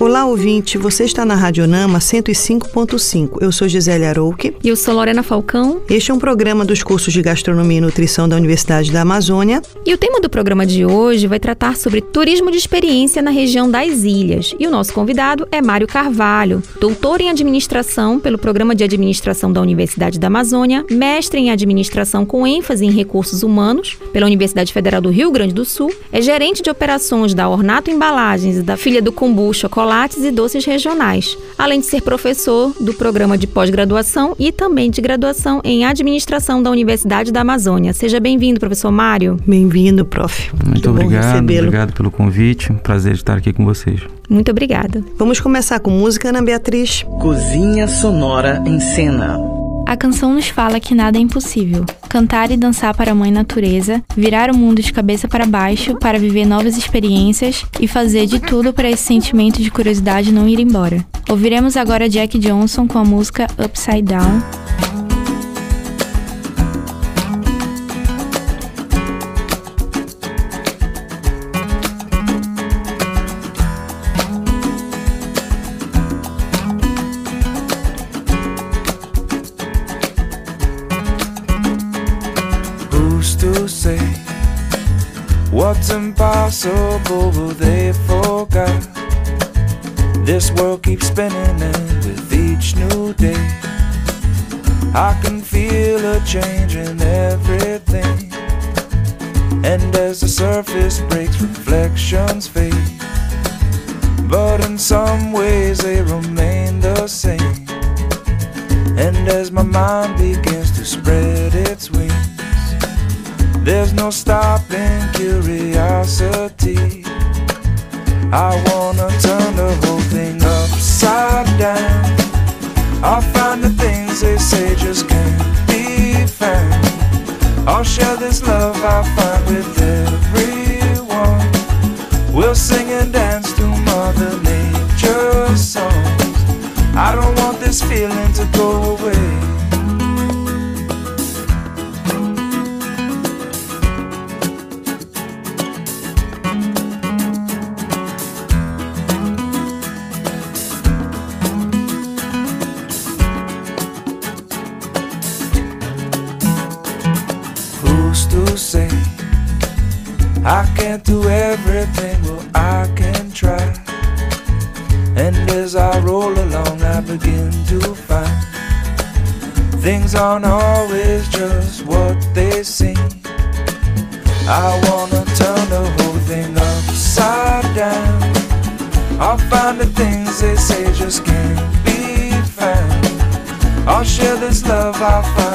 Olá, ouvinte. Você está na Rádio Nama 105.5. Eu sou Gisele Arouque. E eu sou Lorena Falcão. Este é um programa dos cursos de Gastronomia e Nutrição da Universidade da Amazônia. E o tema do programa de hoje vai tratar sobre turismo de experiência na região das ilhas. E o nosso convidado é Mário Carvalho, doutor em administração pelo Programa de Administração da Universidade da Amazônia, mestre em administração com ênfase em recursos humanos pela Universidade Federal do Rio Grande do Sul, é gerente de operações da Ornato Embalagens e da filha do Chocolate chocolates e doces regionais, além de ser professor do programa de pós-graduação e também de graduação em administração da Universidade da Amazônia. Seja bem-vindo, professor Mário. Bem-vindo, prof. Muito, Muito obrigado, obrigado pelo convite. Um prazer estar aqui com vocês. Muito obrigada. Vamos começar com música, Ana Beatriz. Cozinha Sonora em Cena. A canção nos fala que nada é impossível. Cantar e dançar para a mãe natureza, virar o mundo de cabeça para baixo para viver novas experiências e fazer de tudo para esse sentimento de curiosidade não ir embora. Ouviremos agora Jack Johnson com a música Upside Down. What's impossible, but they forgot. This world keeps spinning, and with each new day, I can feel a change in everything. And as the surface breaks, reflections fade. But in some ways, they remain the same. And as my mind begins to spread its wings. There's no stopping curiosity. I wanna turn the whole thing upside down. I'll find the things they say just can't be found. I'll share this love I find with everyone. We'll sing and dance everything, well, I can try. And as I roll along, I begin to find things aren't always just what they seem. I wanna turn the whole thing upside down. I'll find the things they say just can't be found. I'll share this love I find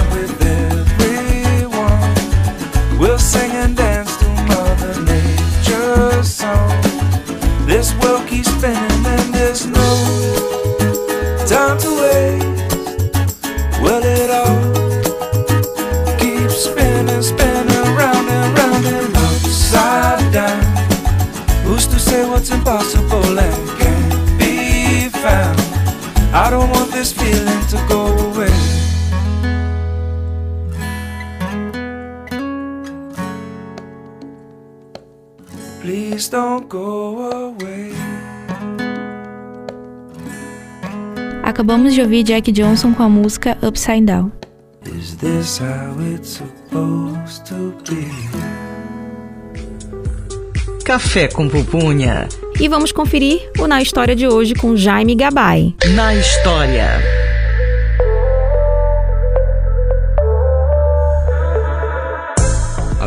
Acabamos de ouvir Jack Johnson com a música Upside Down. Is this how it's supposed to be? Café com pupunha. E vamos conferir o Na História de hoje com Jaime Gabay. Na História.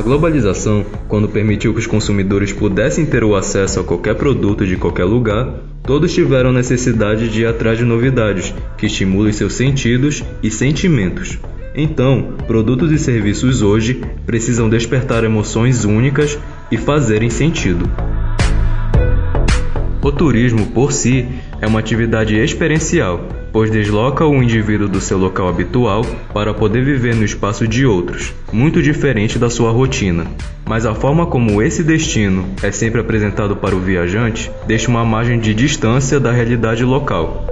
Globalização, quando permitiu que os consumidores pudessem ter o acesso a qualquer produto de qualquer lugar, todos tiveram necessidade de ir atrás de novidades que estimulem seus sentidos e sentimentos. Então, produtos e serviços hoje precisam despertar emoções únicas e fazerem sentido. O turismo, por si, é uma atividade experiencial, pois desloca o indivíduo do seu local habitual para poder viver no espaço de outros, muito diferente da sua rotina. Mas a forma como esse destino é sempre apresentado para o viajante deixa uma margem de distância da realidade local.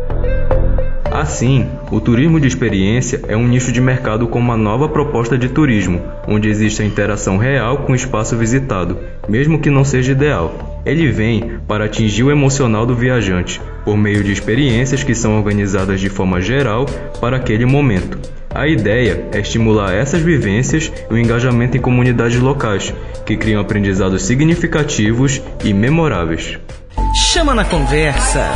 Assim, o turismo de experiência é um nicho de mercado com uma nova proposta de turismo, onde existe a interação real com o espaço visitado, mesmo que não seja ideal. Ele vem para atingir o emocional do viajante, por meio de experiências que são organizadas de forma geral para aquele momento. A ideia é estimular essas vivências e o engajamento em comunidades locais, que criam aprendizados significativos e memoráveis. Chama na conversa!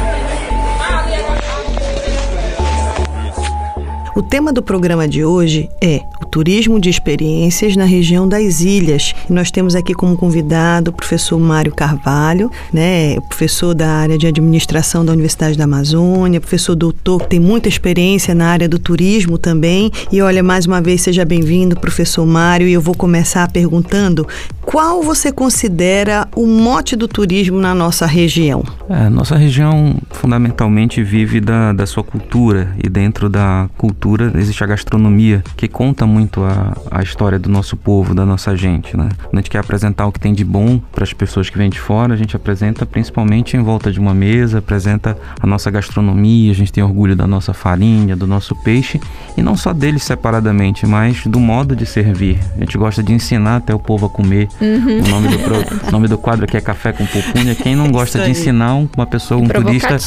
O tema do programa de hoje é turismo de experiências na região das ilhas. E nós temos aqui como convidado o professor Mário Carvalho, né, professor da área de administração da Universidade da Amazônia, professor doutor que tem muita experiência na área do turismo também. E olha, mais uma vez seja bem-vindo, professor Mário, e eu vou começar perguntando qual você considera o mote do turismo na nossa região? É, nossa região fundamentalmente vive da, da sua cultura e dentro da cultura existe a gastronomia, que conta muito a, a história do nosso povo, da nossa gente, né? Quando a gente quer apresentar o que tem de bom para as pessoas que vêm de fora, a gente apresenta principalmente em volta de uma mesa, apresenta a nossa gastronomia, a gente tem orgulho da nossa farinha, do nosso peixe, e não só deles separadamente, mas do modo de servir. A gente gosta de ensinar até o povo a comer. Uhum. O nome do, pro, nome do quadro aqui é Café com Pupunha. Quem não gosta de ensinar uma pessoa, um turista,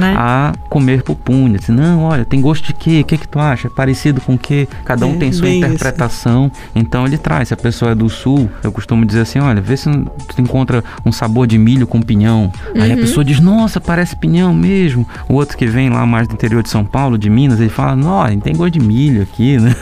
né? a comer pupunha? Diz, não, olha, tem gosto de quê? O que, que tu acha? É parecido com o que? Cada um é, tem sua interpretação. Isso. Então ele traz. Se a pessoa é do sul, eu costumo dizer assim: olha, vê se tu encontra um sabor de milho com pinhão. Uhum. Aí a uhum. pessoa diz: nossa, parece pinhão mesmo. O outro que vem lá mais do interior de São Paulo, de Minas, ele fala: nossa, tem gosto de milho aqui, né?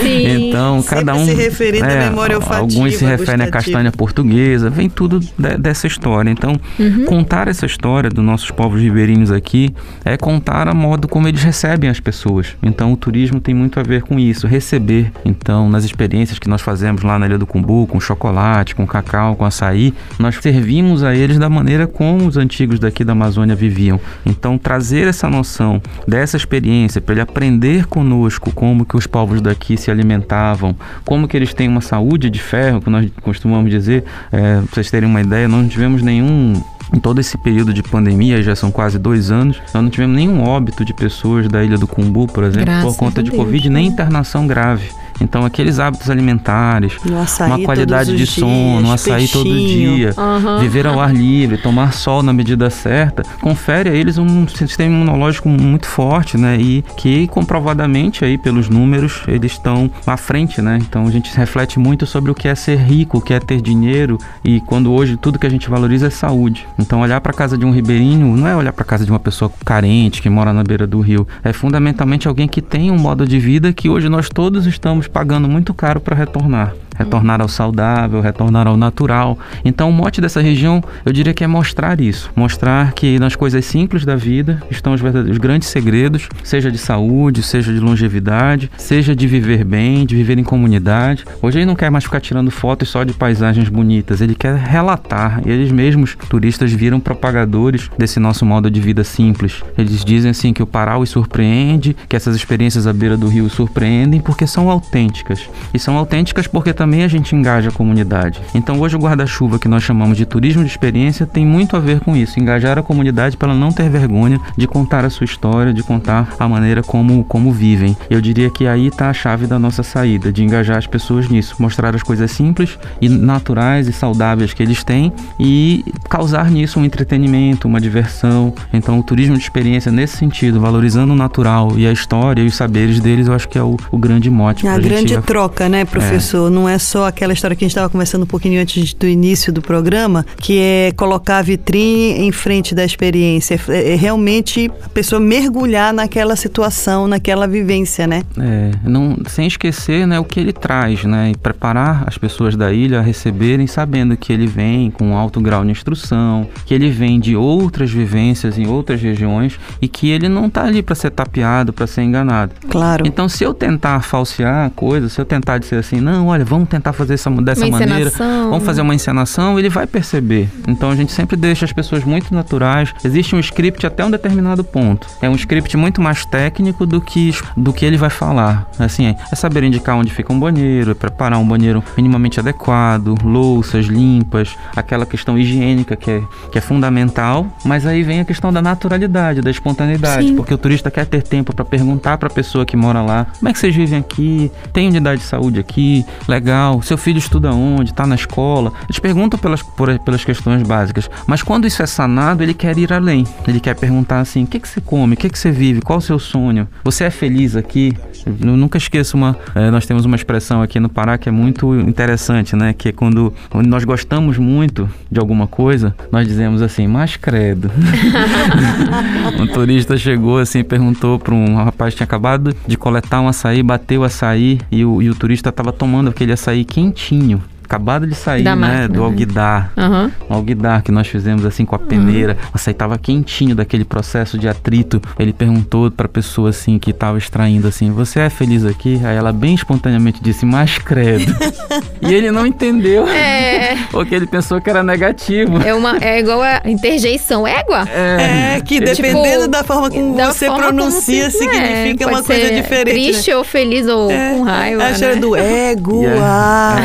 Sim. então, cada um. Se referindo é, à memória olfativa. Alguns se referem à castanha portuguesa, vem tudo de, dessa história. Então, uhum. contar essa história dos nossos povos ribeirinhos aqui é contar a modo como eles recebem as pessoas. Então, o turismo tem muito a ver com isso, receber. Então, nas experiências que nós fazemos lá na Ilha do Cumbu, com chocolate, com cacau, com açaí, nós servimos a eles da maneira como os antigos daqui da Amazônia viviam. Então, trazer essa noção dessa experiência para ele aprender conosco como que os povos daqui se alimentavam, como que eles têm uma saúde de ferro, que nós costumamos dizer, é, para vocês terem uma ideia, nós não tivemos nenhum em todo esse período de pandemia, já são quase dois anos, nós não tivemos nenhum óbito de pessoas da Ilha do Cumbu, por exemplo, Graças por conta de Deus, Covid, nem internação grave. Então, aqueles hábitos alimentares, uma qualidade de sono, dias, um açaí peixinho. todo dia, uhum. viver ao ar livre, tomar sol na medida certa, confere a eles um sistema imunológico muito forte, né? E que comprovadamente aí pelos números eles estão à frente, né? Então a gente reflete muito sobre o que é ser rico, o que é ter dinheiro e quando hoje tudo que a gente valoriza é saúde. Então olhar para casa de um ribeirinho não é olhar para casa de uma pessoa carente que mora na beira do rio, é fundamentalmente alguém que tem um modo de vida que hoje nós todos estamos estamos pagando muito caro para retornar retornar ao saudável, retornar ao natural. Então, o mote dessa região, eu diria que é mostrar isso, mostrar que nas coisas simples da vida estão os verdadeiros grandes segredos, seja de saúde, seja de longevidade, seja de viver bem, de viver em comunidade. Hoje ele não quer mais ficar tirando fotos só de paisagens bonitas, ele quer relatar. E eles mesmos, turistas, viram propagadores desse nosso modo de vida simples. Eles dizem assim que o Pará os surpreende, que essas experiências à beira do rio surpreendem porque são autênticas. E são autênticas porque também também a gente engaja a comunidade. Então hoje o guarda-chuva que nós chamamos de turismo de experiência tem muito a ver com isso, engajar a comunidade para ela não ter vergonha de contar a sua história, de contar a maneira como, como vivem. Eu diria que aí está a chave da nossa saída, de engajar as pessoas nisso, mostrar as coisas simples e naturais e saudáveis que eles têm e causar nisso um entretenimento, uma diversão. Então o turismo de experiência nesse sentido, valorizando o natural e a história e os saberes deles, eu acho que é o, o grande mote. É a grande troca, né, professor? É. Não é é só aquela história que a gente estava conversando um pouquinho antes do início do programa, que é colocar a vitrine em frente da experiência. É, é realmente a pessoa mergulhar naquela situação, naquela vivência, né? É, não, sem esquecer né, o que ele traz, né? E preparar as pessoas da ilha a receberem sabendo que ele vem com alto grau de instrução, que ele vem de outras vivências em outras regiões e que ele não está ali para ser tapeado, para ser enganado. Claro. Então, se eu tentar falsear a coisa, se eu tentar dizer assim, não, olha, vamos vamos tentar fazer essa, dessa Uma maneira, encenação. vamos fazer uma encenação, ele vai perceber. Então a gente sempre deixa as pessoas muito naturais. Existe um script até um determinado ponto. É um script muito mais técnico do que, do que ele vai falar. Assim, é saber indicar onde fica um banheiro, é preparar um banheiro minimamente adequado, louças limpas, aquela questão higiênica que é, que é fundamental. Mas aí vem a questão da naturalidade, da espontaneidade, Sim. porque o turista quer ter tempo para perguntar para a pessoa que mora lá: como é que vocês vivem aqui? Tem unidade de saúde aqui? Legal. Seu filho estuda onde? Tá na escola? Eles perguntam pelas, por- pelas questões básicas. Mas quando isso é sanado, ele quer ir além. Ele quer perguntar assim: o que, que você come? O que, que você vive? Qual o seu sonho? Você é feliz aqui? Eu nunca esqueço uma. eh, nós temos uma expressão aqui no Pará que é muito interessante, né? Que é quando, quando nós gostamos muito de alguma coisa, nós dizemos assim, mas credo. um turista chegou assim, perguntou para um rapaz que tinha acabado de coletar um açaí, bateu o açaí e o, e o turista estava tomando aquele açaí quentinho. Acabado de sair, Da né? máquina, do né? alguidar. Aham. Um alguidar que nós fizemos assim com a peneira. O açaí tava quentinho daquele processo de atrito. Ele perguntou pra pessoa assim que tava extraindo assim: Você é feliz aqui? Aí ela bem espontaneamente disse: Mas credo. e ele não entendeu. É, Porque ele pensou que era negativo. é, uma, é igual a interjeição. Égua? É, que Tipo, dependendo da forma como da você forma como pronuncia, se- significa é, uma pode coisa ser diferente. né? Triste ou feliz ou com raiva. A história né? do ego, Yeah. ah,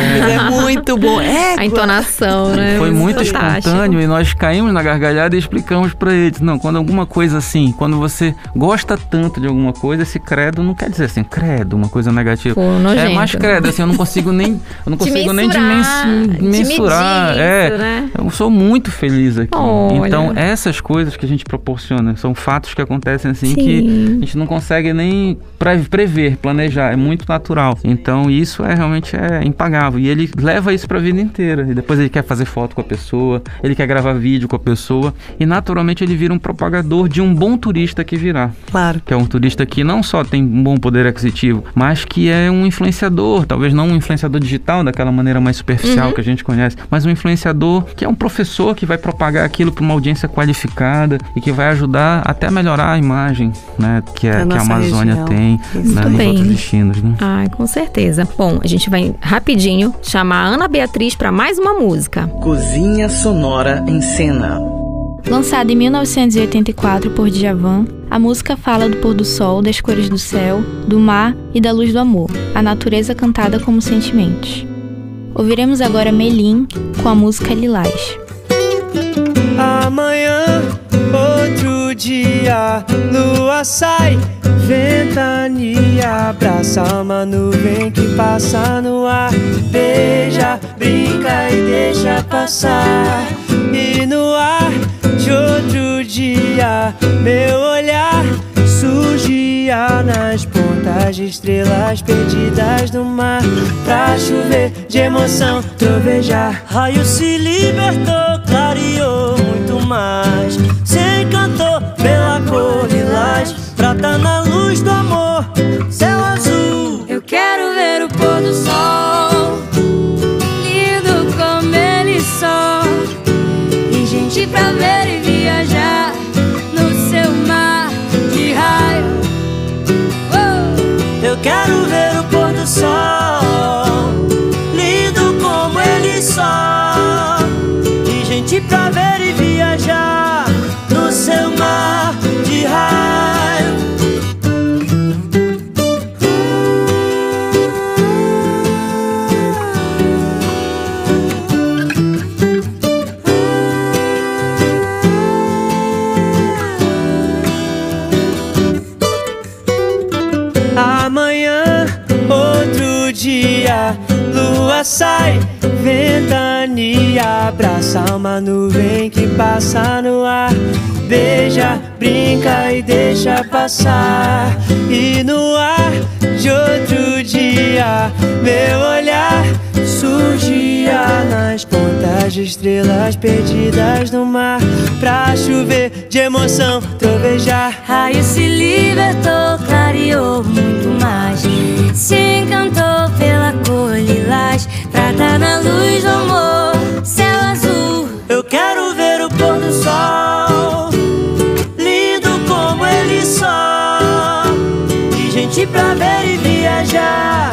é muito bom. Égua. A entonação, né? Foi muito Fantástico. espontâneo e nós caímos na gargalhada e explicamos pra eles. Não, quando alguma coisa assim, quando você gosta tanto de alguma coisa, esse credo não quer dizer assim, credo, uma coisa negativa. Pô. É mais credo, assim, eu não consigo nem, eu não consigo nem mensurar, dimensi- de mensurar. medir é, isso, né? eu sou muito feliz aqui. Olha. Então, essas coisas que a gente proporciona são fatos que acontecem assim Sim. que a gente não consegue nem pre- prever, planejar, é muito natural. Então, isso é realmente é impagável e ele leva isso pra vida inteira. E depois ele quer fazer foto com a pessoa, ele quer gravar vídeo com a pessoa e naturalmente ele vira um propagador de um bom turista que virá Claro. que é um turista que não só tem um bom poder aquisitivo, mas que é um influenciador, talvez não um influenciador digital daquela maneira mais superficial Uhum. que a gente conhece, mas um influenciador que é um professor que vai propagar aquilo para uma audiência qualificada e que vai ajudar até a melhorar a imagem, né, que, é, Da que a Amazônia região. tem né, nos outros destinos, né? Ai, com certeza. Bom, a gente vai rapidinho chamar a Ana Beatriz para mais uma música. Cozinha Sonora em Cena. Lançada em 1984 por Djavan, a música fala do pôr do sol, das cores do céu, do mar e da luz do amor, a natureza cantada como sentimentos. Ouviremos agora Melim com a música Lilás. Amanhã, dia, lua sai, ventania, abraça uma nuvem que passa no ar, beija, brinca e deixa passar. E no ar de outro dia, meu olhar surgia nas pontas de estrelas perdidas no mar, pra chover de emoção, trovejar. Raio se libertou, clareou muito mais. Se lilás, abraça uma nuvem que passa no ar. Beija, brinca e deixa passar. E no ar de outro dia, meu olhar surgia nas pontas de estrelas perdidas no mar. Pra chover de emoção, trovejar. Raio se libertou, clareou muito mais. Se encantou pela cor lilás, na luz do amor, quero ver o pôr do sol, lindo como ele só. E gente pra ver e viajar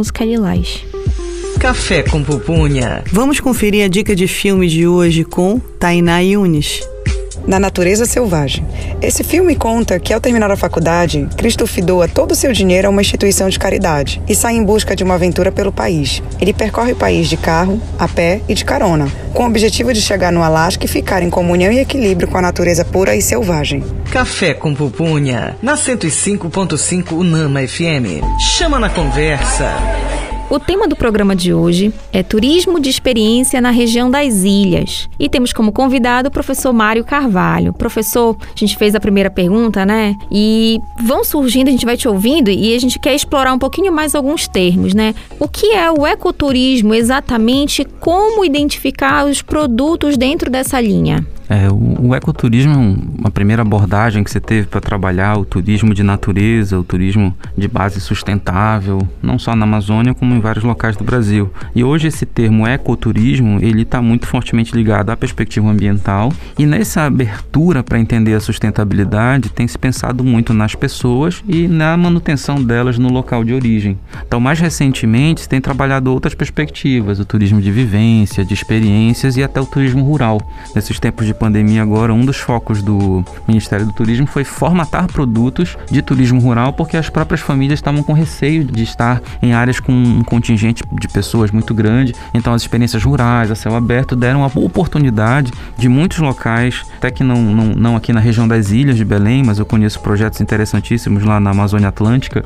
música Lilás. Café com pupunha. Vamos conferir a dica de filme de hoje com Tainá Yunis. Na Natureza Selvagem. Esse filme conta que, ao terminar a faculdade, Christoph doa todo o seu dinheiro a uma instituição de caridade e sai em busca de uma aventura pelo país. Ele percorre o país de carro, a pé e de carona, com o objetivo de chegar no Alasca e ficar em comunhão e equilíbrio com a natureza pura e selvagem. Café com pupunha. Na 105.5 Unama FM. Chama na conversa. O tema do programa de hoje é Turismo de Experiência na região das Ilhas. E temos como convidado o professor Mário Carvalho. Professor, a gente fez a primeira pergunta, né? E vão surgindo, a gente vai te ouvindo e a gente quer explorar um pouquinho mais alguns termos, né? O que é o ecoturismo exatamente? Como identificar os produtos dentro dessa linha? É, o, o, ecoturismo é uma primeira abordagem que você teve para trabalhar o turismo de natureza, o turismo de base sustentável, não só na Amazônia, como em vários locais do Brasil. E hoje esse termo ecoturismo, ele está muito fortemente ligado à perspectiva ambiental e nessa abertura para entender a sustentabilidade tem se pensado muito nas pessoas e na manutenção delas no local de origem. Então, mais recentemente, se tem trabalhado outras perspectivas, o turismo de vivência, de experiências e até o turismo rural. Nesses tempos de pandemia agora, um dos focos do Ministério do Turismo foi formatar produtos de turismo rural, porque as próprias famílias estavam com receio de estar em áreas com um contingente de pessoas muito grande. Então, as experiências rurais, a céu aberto, deram a oportunidade de muitos locais, até que não, não, não aqui na região das ilhas de Belém, mas eu conheço projetos interessantíssimos lá na Amazônia Atlântica,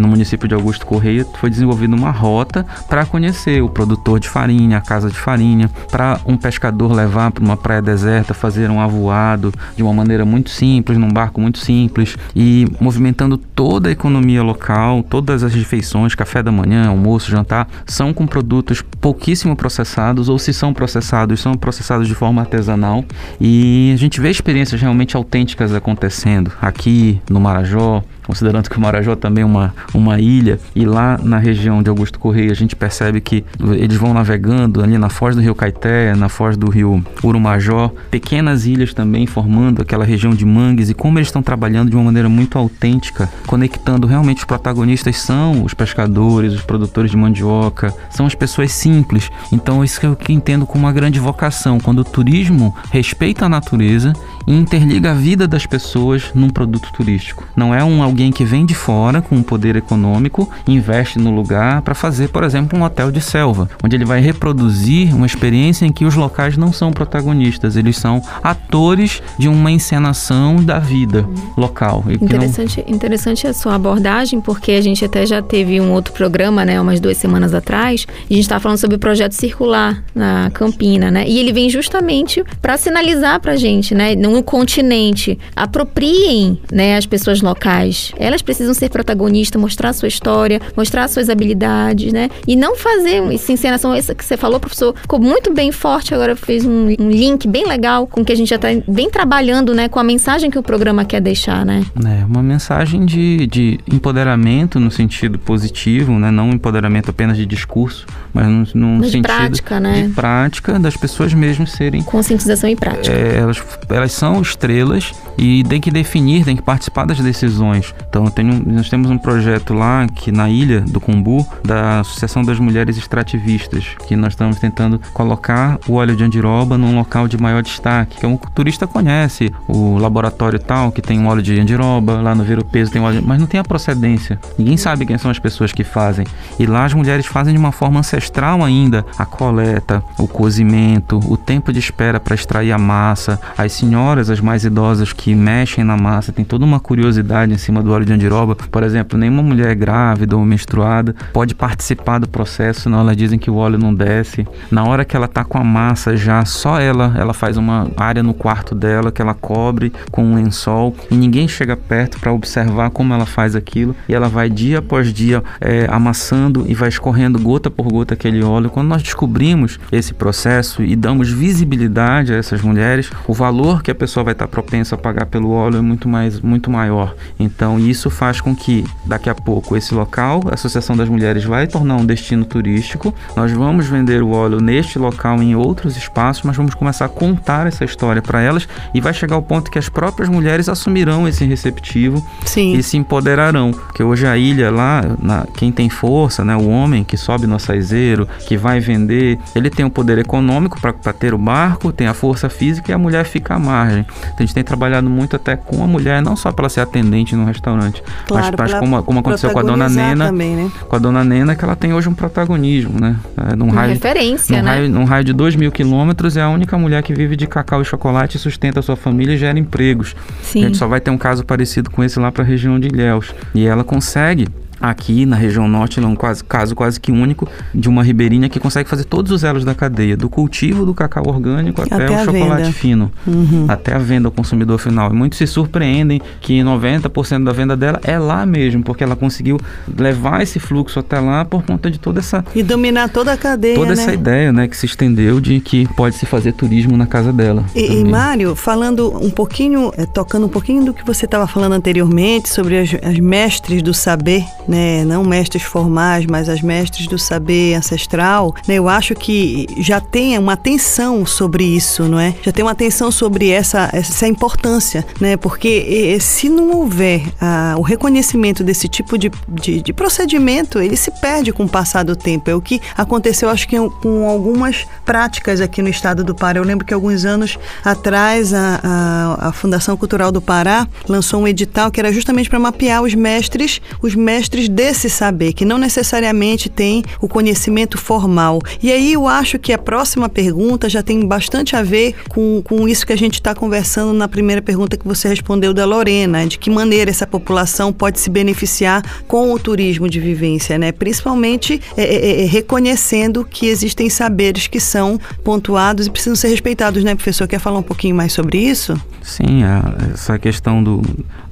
no município de Augusto Correia, foi desenvolvida uma rota para conhecer o produtor de farinha, a casa de farinha, para um pescador levar para uma praia deserta fazer um avoado de uma maneira muito simples, num barco muito simples e movimentando toda a economia local, todas as refeições, café da manhã, almoço, jantar, são com produtos pouquíssimo processados ou se são processados, são processados de forma artesanal e a gente vê experiências realmente autênticas acontecendo aqui no Marajó, considerando que o Marajó também é uma, uma ilha, e lá na região de Augusto Correia a gente percebe que eles vão navegando ali na foz do rio Caeté, na foz do rio Urumajó, pequenas ilhas também formando aquela região de mangues, e como eles estão trabalhando de uma maneira muito autêntica, conectando realmente os protagonistas são os pescadores, os produtores de mandioca, são as pessoas simples. Então isso é o que entendo como uma grande vocação, quando o turismo respeita a natureza interliga a vida das pessoas num produto turístico. Não é um alguém que vem de fora com um poder econômico, investe no lugar para fazer, por exemplo, um hotel de selva, onde ele vai reproduzir uma experiência em que os locais não são protagonistas, eles são atores de uma encenação da vida local. interessante, não... interessante a sua abordagem, porque a gente até já teve um outro programa, né, umas duas semanas atrás, a gente estava falando sobre o projeto circular na Campina, né? E ele vem justamente para sinalizar para a gente, né, no continente, apropriem, né, as pessoas locais. Elas precisam ser protagonistas, mostrar sua história, mostrar suas habilidades, né? E não fazer essa encenação, essa que você falou, professor, ficou muito bem forte, agora fez um, um link bem legal com que a gente já está bem trabalhando, né, com a mensagem que o programa quer deixar, né? É, uma mensagem de, de empoderamento no sentido positivo, né? Não empoderamento apenas de discurso, mas num, num de sentido prática, né? de prática das pessoas mesmo serem conscientização e prática. É, elas, elas são estrelas e tem que definir, tem que participar das decisões. Então tenho, nós temos um projeto lá que na ilha do Cumbu da Associação das Mulheres Extrativistas, que nós estamos tentando colocar o óleo de andiroba num local de maior destaque, que é um turista conhece o laboratório tal que tem um óleo de andiroba, lá no Vero Peso tem óleo, mas não tem a procedência. Ninguém sabe quem são as pessoas que fazem. E lá as mulheres fazem de uma forma ancestral ainda a coleta, o cozimento, o tempo de espera para extrair a massa. As senhoras, as mais idosas que mexem na massa, tem toda uma curiosidade em cima do óleo de andiroba. Por exemplo, nenhuma mulher grávida ou menstruada pode participar do processo, senão elas dizem que o óleo não desce. Na hora que ela tá com a massa já, só ela, ela faz uma área no quarto dela que ela cobre com um lençol e ninguém chega perto para observar como ela faz aquilo. E ela vai dia após dia é, amassando e vai escorrendo gota por gota aquele óleo. Quando nós descobrimos esse processo e damos visibilidade a essas mulheres, o valor que pessoa vai estar propensa a pagar pelo óleo é muito mais muito maior. Então isso faz com que daqui a pouco esse local, a Associação das Mulheres vai tornar um destino turístico. Nós vamos vender o óleo neste local em outros espaços, mas vamos começar a contar essa história para elas e vai chegar ao ponto que as próprias mulheres assumirão esse receptivo Sim. e se empoderarão. Porque hoje a ilha lá, na, quem tem força, né, o homem que sobe no açaizeiro, que vai vender, ele tem o poder econômico para ter o barco, tem a força física e a mulher fica à margem. Então a gente tem trabalhado muito até com a mulher, não só para ela ser atendente no restaurante, Claro, mas, mas pra como, como aconteceu com a dona Nena, também, né? com a dona Nena, que ela tem hoje um protagonismo, né? É, num Uma raio, referência, num né? raio, num raio de 2 mil quilômetros, é a única mulher que vive de cacau e chocolate, sustenta a sua família e gera empregos. Sim. A gente só vai ter um caso parecido com esse lá para a região de Ilhéus. E ela consegue aqui na região norte, é um quase, caso quase que único de uma ribeirinha que consegue fazer todos os elos da cadeia, do cultivo do cacau orgânico até, Até o chocolate venda. fino, Uhum. até a venda ao consumidor final. E muitos se surpreendem que 90% da venda dela é lá mesmo, porque ela conseguiu levar esse fluxo até lá por conta de toda essa E dominar toda a cadeia, toda né? essa ideia, né, que se estendeu de que pode se fazer turismo na casa dela. E, e. Mário, falando um pouquinho, eh, tocando um pouquinho do que você estava falando anteriormente sobre as, as mestres do saber, né? Não mestres formais, mas as mestres do saber ancestral, né? Eu acho que já tem uma atenção sobre isso, não é? Já tem uma atenção sobre essa, essa importância, né? Porque se não houver ah, o reconhecimento desse tipo de, de, de procedimento, ele se perde com o passar do tempo. É o que aconteceu, acho que com algumas práticas aqui no estado do Pará. Eu lembro que alguns anos atrás a, a, a Fundação Cultural do Pará lançou um edital que era justamente para mapear os mestres, os mestres desse saber, que não necessariamente tem o conhecimento formal. E aí eu acho que a próxima pergunta já tem bastante a ver com, com isso que a gente está conversando na primeira pergunta que você respondeu da Lorena, de que maneira essa população pode se beneficiar com o turismo de vivência, né? Principalmente é, é, é, reconhecendo que existem saberes que são pontuados e precisam ser respeitados, né, professor? Quer falar um pouquinho mais sobre isso? Sim, a- essa questão do,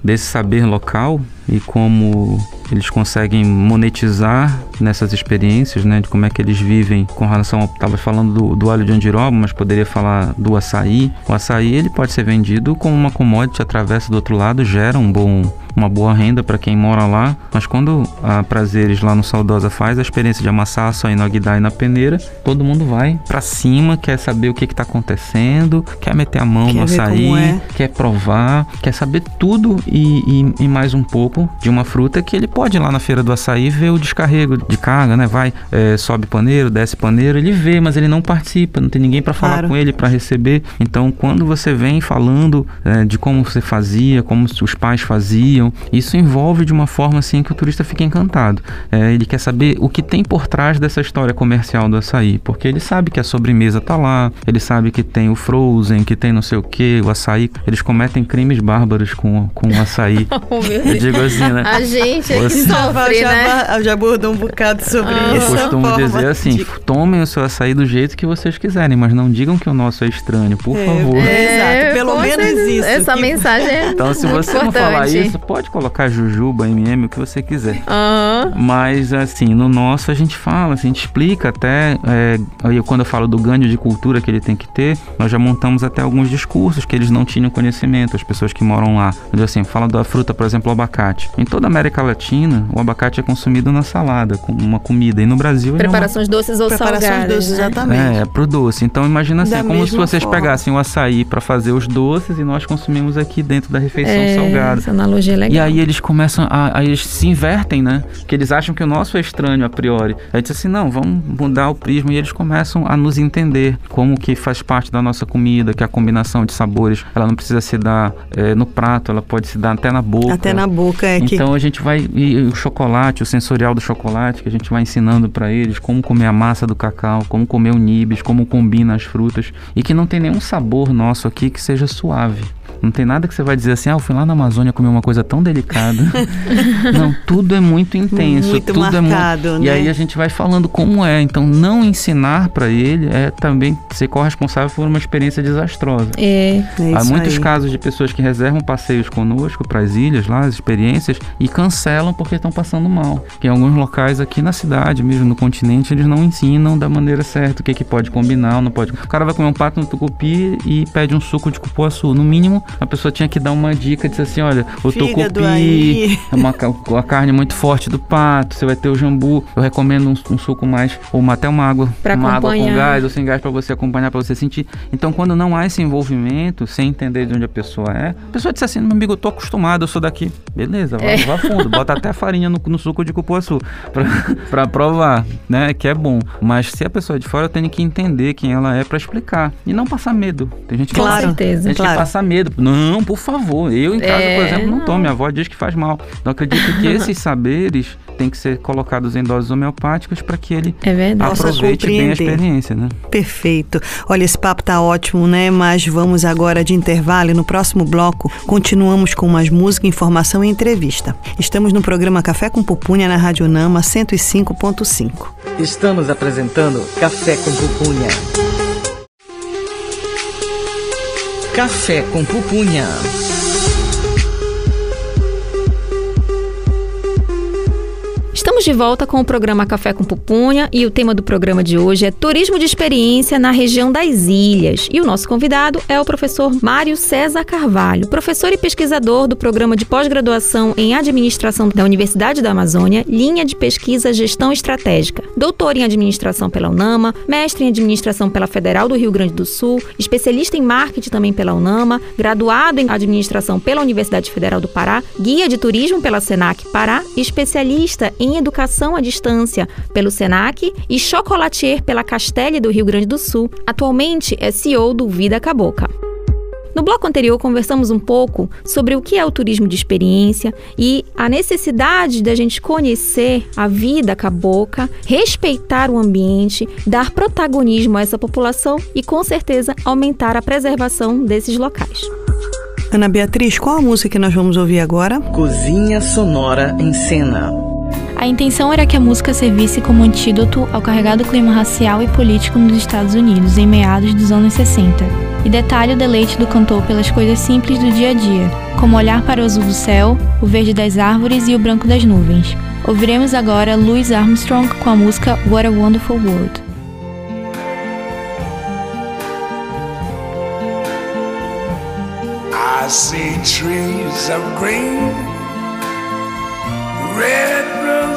desse saber local e como eles conseguem monetizar nessas experiências, né, de como é que eles vivem com relação ao, estava falando do, do óleo de andiroba, mas poderia falar do açaí. O açaí ele pode ser vendido como uma commodity, atravessa do outro lado, gera um bom uma boa renda para quem mora lá, mas quando a Prazeres lá no Saudosa faz a experiência de amassar açaí no e na peneira, todo mundo vai para cima, quer saber o que está acontecendo, quer meter a mão Quer no açaí, é. quer provar, quer saber tudo e, e- e mais um pouco de uma fruta que ele pode ir lá na feira do açaí ver o descarrego de carga, né? Vai, é, sobe paneiro, desce paneiro, ele vê, mas ele não participa, não tem ninguém para falar Claro. com ele, para receber. Então, quando você vem falando é, de como você fazia, como os pais faziam, isso envolve de uma forma assim que o turista fica encantado. É, ele quer saber o que tem por trás dessa história comercial do açaí, porque ele sabe que a sobremesa tá lá, ele sabe que tem o frozen, que tem não sei o que, o açaí. Eles cometem crimes bárbaros com, com o açaí. Oh, meu Eu digo assim, né? A gente é que Você- sofre, já, né? já abordou um bocado sobre Ah. Eu isso. costumo a forma dizer assim: de- tomem o seu açaí do jeito que vocês quiserem, mas não digam que o nosso é estranho, por É, favor. é. Exato, pelo com menos isso, Essa que- mensagem é Então, se você não falar importante. isso, pode colocar jujuba, MM, o que você quiser. Aham. Mas, assim, no nosso a gente fala, assim, a gente explica até. É, aí quando eu falo do ganho de cultura que ele tem que ter, nós já montamos até alguns discursos que eles não tinham conhecimento, as pessoas que moram lá. Digo assim, fala da fruta, por exemplo, o abacate. Em toda a América Latina, o abacate é consumido na salada, como uma comida. E no Brasil ele é uma Preparações doces ou Preparações salgadas, doces, né? exatamente. é, pro doce. Então imagina assim, Da é como se vocês forma. pegassem o açaí para fazer os doces e nós consumimos aqui dentro da refeição É, salgada. Essa analogia é legal. E aí eles começam a, aí eles se invertem, né? Que eles acham que o nosso é estranho a priori. Aí diz assim, não, vamos mudar o prisma e eles começam a nos entender como que faz parte da nossa comida, que a combinação de sabores, ela não precisa se dar eh, no prato, ela pode se dar até na boca. Até na boca é que. Então a gente vai e o chocolate, o sensorial do chocolate, que a gente vai ensinando para eles como comer a massa do cacau, como comer o nibs, como combina as frutas e que não tem nenhum sabor nosso aqui que seja suave. Não tem nada que você vai dizer assim, ah, eu fui lá na Amazônia comer uma coisa tão delicada. não, tudo é muito intenso. Muito tudo marcado, é muito... né? E aí a gente vai falando como é. Então, não ensinar para ele é também ser corresponsável por uma experiência desastrosa. É. É Há muitos aí. casos de pessoas que reservam passeios conosco para as ilhas, lá, as experiências, e cancelam porque estão passando mal. Que em alguns locais aqui na cidade, mesmo no continente, eles não ensinam da maneira certa o que, que pode combinar, ou não pode. O cara vai comer um pato no tucupi e pede um suco de cupuaçu. No mínimo, a pessoa tinha que dar uma dica, dizer assim, olha, o tucupi é uma a carne muito forte do pato, você vai ter o jambu. Eu recomendo um, um suco mais, ou uma- até uma água, Pra uma água com acompanhar. gás ou sem gás para você acompanhar, para você sentir. Então, quando não há esse envolvimento, sem entender de onde a pessoa é, a pessoa diz assim, meu amigo, eu tô acostumado, eu sou daqui. Beleza, vai, vai fundo, bota até a farinha no, no suco de cupuaçu pra, pra provar, né? Que é bom. Mas se a pessoa é de fora, eu tenho que entender quem ela é pra explicar. E não passar medo. Tem gente que Claro. certeza. a gente Claro. quer passar medo. Não, por favor. Eu em casa, É, por exemplo, não não. tomo. Minha avó diz que faz mal. Então acredito que esses saberes têm que ser colocados em doses homeopáticas para que ele É aproveite bem a compreender. experiência, né? Perfeito. Olha, esse papo tá ótimo, né? Mas vamos agora de intervalo e no próximo bloco continuamos com mais música, informação e entrevista. Estamos no programa Café com Pupunha na Rádio Nama 105.5. Estamos apresentando Café com Pupunha. Café com Pupunha. Estamos de volta com o programa Café com Pupunha e o tema do programa de hoje é Turismo de Experiência na região das Ilhas. E o nosso convidado é o professor Mário César Carvalho, professor e pesquisador do programa de pós-graduação em Administração da Universidade da Amazônia, linha de pesquisa Gestão Estratégica, doutor em Administração pela UNAMA, mestre em Administração pela Federal do Rio Grande do Sul, especialista em Marketing também pela UNAMA, graduado em Administração pela Universidade Federal do Pará, guia de turismo pela Senac Pará, especialista em Educação à Distância pelo Senac e chocolatier pela Castelli do Rio Grande do Sul. Atualmente é CEO do Vida Caboca. No bloco anterior, conversamos um pouco sobre o que é o turismo de experiência e a necessidade da gente conhecer a vida cabocla, respeitar o ambiente, dar protagonismo a essa população e, com certeza, aumentar a preservação desses locais. Ana Beatriz, qual a música que nós vamos ouvir agora? Cozinha Sonora em Cena. A intenção era que a música servisse como antídoto ao carregado clima racial e político nos Estados Unidos em meados dos anos 60, e detalhe o deleite do cantor pelas coisas simples do dia a dia, como olhar para o azul do céu, o verde das árvores e o branco das nuvens. Ouviremos agora Louis Armstrong com a música What a Wonderful World. I see trees of green, red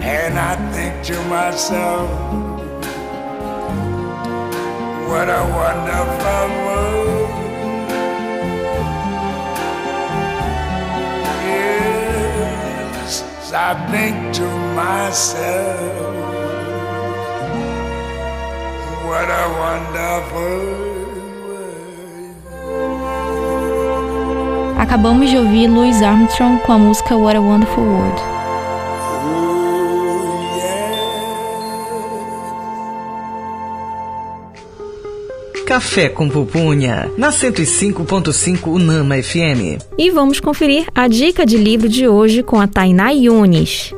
And I think to myself, what a wonderful world. Yes, I think to myself, what a wonderful Acabamos de ouvir Louis Armstrong com a música What a Wonderful World. Café com Pupunha, na 105.5 Unama FM. E vamos conferir a dica de livro de hoje com a Tainá Yunis.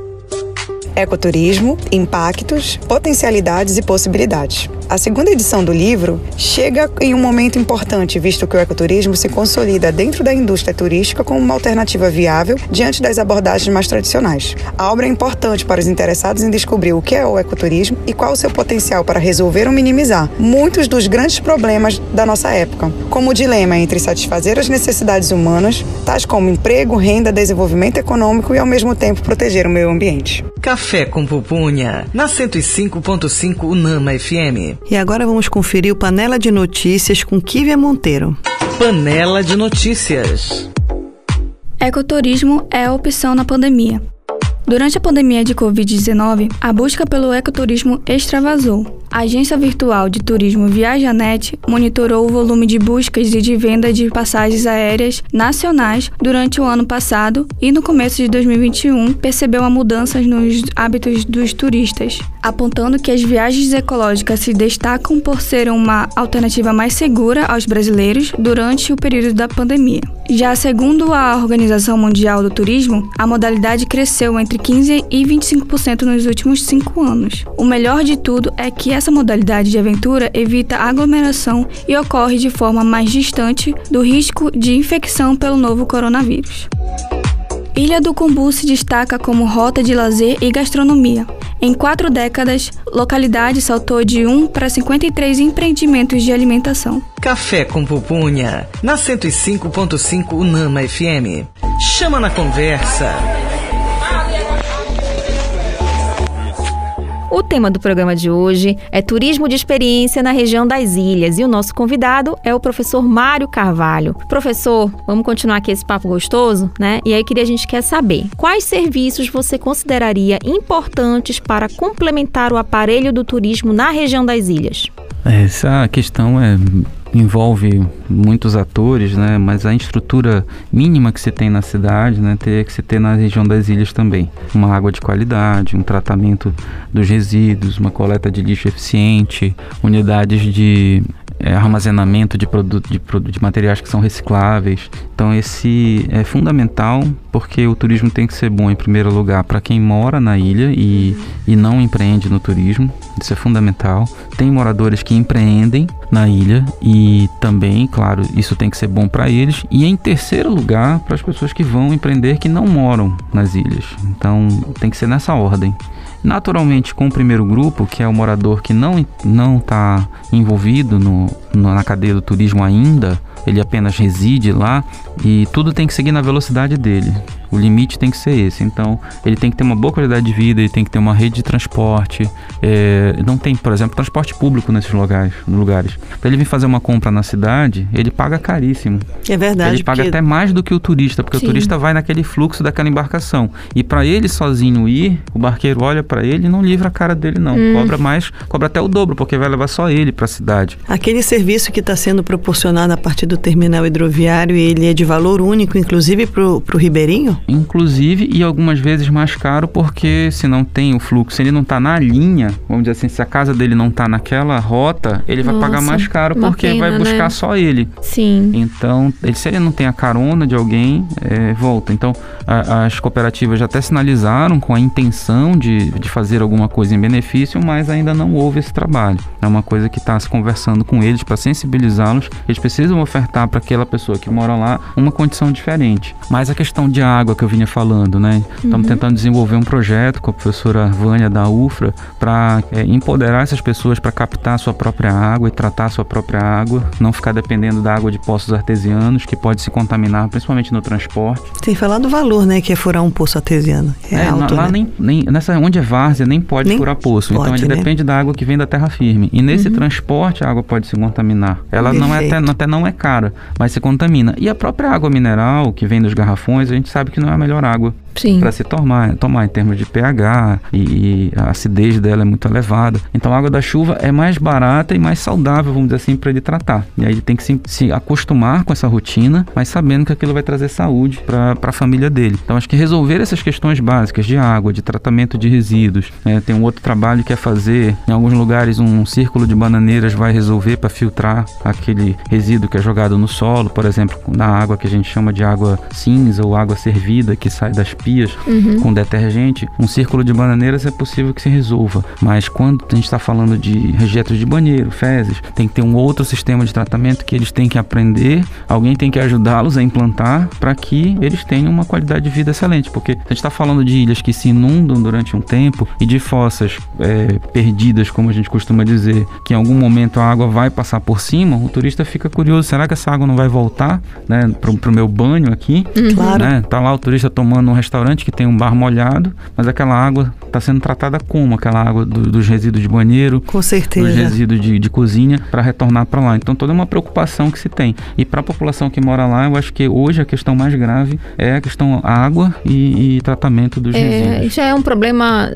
Ecoturismo, impactos, potencialidades e possibilidades. A segunda edição do livro chega em um momento importante, visto que o ecoturismo se consolida dentro da indústria turística como uma alternativa viável diante das abordagens mais tradicionais. A obra é importante para os interessados em descobrir o que é o ecoturismo e qual o seu potencial para resolver ou minimizar muitos dos grandes problemas da nossa época, como o dilema entre satisfazer as necessidades humanas, tais como emprego, renda, desenvolvimento econômico e ao mesmo tempo proteger o meio ambiente. Café com Pupunha, na 105.5 Unama FM. E agora vamos conferir o Panela de Notícias com Kívia Monteiro. Panela de Notícias. Ecoturismo é a opção na pandemia. Durante a pandemia de Covid-19, a busca pelo ecoturismo extravasou. A agência virtual de turismo Viajanet monitorou o volume de buscas e de venda de passagens aéreas nacionais durante o ano passado e no começo de 2021 percebeu uma mudança nos hábitos dos turistas, apontando que as viagens ecológicas se destacam por serem uma alternativa mais segura aos brasileiros durante o período da pandemia. Já segundo a Organização Mundial do Turismo, a modalidade cresceu entre 15% e 25% nos últimos cinco anos. O melhor de tudo é que essa modalidade de aventura evita aglomeração e ocorre de forma mais distante do risco de infecção pelo novo coronavírus. Ilha do Cumbu se destaca como rota de lazer e gastronomia. Em quatro décadas, localidade saltou de 1 para 53 empreendimentos de alimentação. Café com Pupunha, na 105.5 Unama FM. Chama na conversa. O tema do programa de hoje é turismo de experiência na região das ilhas e o nosso convidado é o professor Mário Carvalho. Professor, vamos continuar aqui esse papo gostoso, né? E aí queria a gente quer saber quais serviços você consideraria importantes para complementar o aparelho do turismo na região das ilhas? Essa questão é envolve muitos atores, né? Mas a estrutura mínima que se tem na cidade, né, teria que se ter na região das ilhas também. Uma água de qualidade, um tratamento dos resíduos, uma coleta de lixo eficiente, unidades de é, armazenamento de, produto, de, de materiais que são recicláveis. Então, esse é fundamental porque o turismo tem que ser bom, em primeiro lugar, para quem mora na ilha e, e não empreende no turismo. Isso é fundamental. Tem moradores que empreendem na ilha e também, claro, isso tem que ser bom para eles. E em terceiro lugar, para as pessoas que vão empreender que não moram nas ilhas. Então, tem que ser nessa ordem. Naturalmente, com o primeiro grupo, que é o morador que não não está envolvido no, no, na cadeia do turismo ainda, ele apenas reside lá e tudo tem que seguir na velocidade dele. O limite tem que ser esse. Então, ele tem que ter uma boa qualidade de vida, ele tem que ter uma rede de transporte. É, não tem, por exemplo, transporte público nesses lugares. lugares. Para ele vir fazer uma compra na cidade, ele paga caríssimo. É verdade. Ele paga porque... até mais do que o turista, porque Sim. o turista vai naquele fluxo daquela embarcação. E para ele sozinho ir, o barqueiro olha para ele não livra a cara dele, não. Hum. Cobra mais, cobra até o dobro, porque vai levar só ele para a cidade. Aquele serviço que está sendo proporcionado a partir do terminal hidroviário, ele é de valor único, inclusive para o ribeirinho? inclusive e algumas vezes mais caro porque se não tem o fluxo, se ele não está na linha, vamos dizer assim, se a casa dele não está naquela rota, ele vai Nossa, pagar mais caro porque pena, vai buscar né? só ele. Sim. Então, ele, se ele não tem a carona de alguém, é, volta. Então, a, as cooperativas já até sinalizaram com a intenção de, de fazer alguma coisa em benefício, mas ainda não houve esse trabalho. É uma coisa que está se conversando com eles para sensibilizá-los. Eles precisam ofertar para aquela pessoa que mora lá uma condição diferente. Mas a questão de água que eu vinha falando, né? Estamos uhum. tentando desenvolver um projeto com a professora Vânia da UFRA para é, empoderar essas pessoas para captar a sua própria água e tratar a sua própria água, não ficar dependendo da água de poços artesianos que pode se contaminar, principalmente no transporte. Sem falar do valor, né, que é furar um poço artesiano. É, é alto, lá né? nem, nem nessa onde é várzea nem pode nem furar poço, pode, então ele né? depende da água que vem da terra firme. E nesse uhum. transporte a água pode se contaminar. Ela não é até, até não é cara, mas se contamina. E a própria água mineral que vem dos garrafões, a gente sabe que não é a melhor água. Para se tomar, tomar em termos de pH e, e, a acidez dela é muito elevada. Então a água da chuva é mais barata e mais saudável, vamos dizer assim, para ele tratar. E aí ele tem que se, se, acostumar com essa rotina, mas sabendo que aquilo vai trazer saúde para a família dele. Então acho que resolver essas questões básicas de água, de tratamento de resíduos. Né? Tem um outro trabalho que é fazer, em alguns lugares, um círculo de bananeiras vai resolver para filtrar aquele resíduo que é jogado no solo, por exemplo, na água que a gente chama de água cinza ou água servida que sai das pias uhum. com detergente. Um círculo de bananeiras é possível que se resolva, mas quando a gente está falando de rejeitos de banheiro, fezes, tem que ter um outro sistema de tratamento que eles têm que aprender, alguém tem que ajudá-los a implantar para que eles tenham uma qualidade de vida excelente, porque a gente está falando de ilhas que se inundam durante um tempo e de fossas é, perdidas, como a gente costuma dizer, que em algum momento a água vai passar por cima, o turista fica curioso, será que essa água não vai voltar né, para o meu banho aqui? Uhum. Claro. Né? Tá lá o turista tomando um restaurante que tem um bar molhado, mas aquela água está sendo tratada como? Aquela água do, dos resíduos de banheiro, Com certeza. dos resíduos de, de cozinha, para retornar para lá. Então toda uma preocupação que se tem. E para a população que mora lá, eu acho que hoje a questão mais grave é a questão água e, e tratamento dos é, resíduos. Já é um problema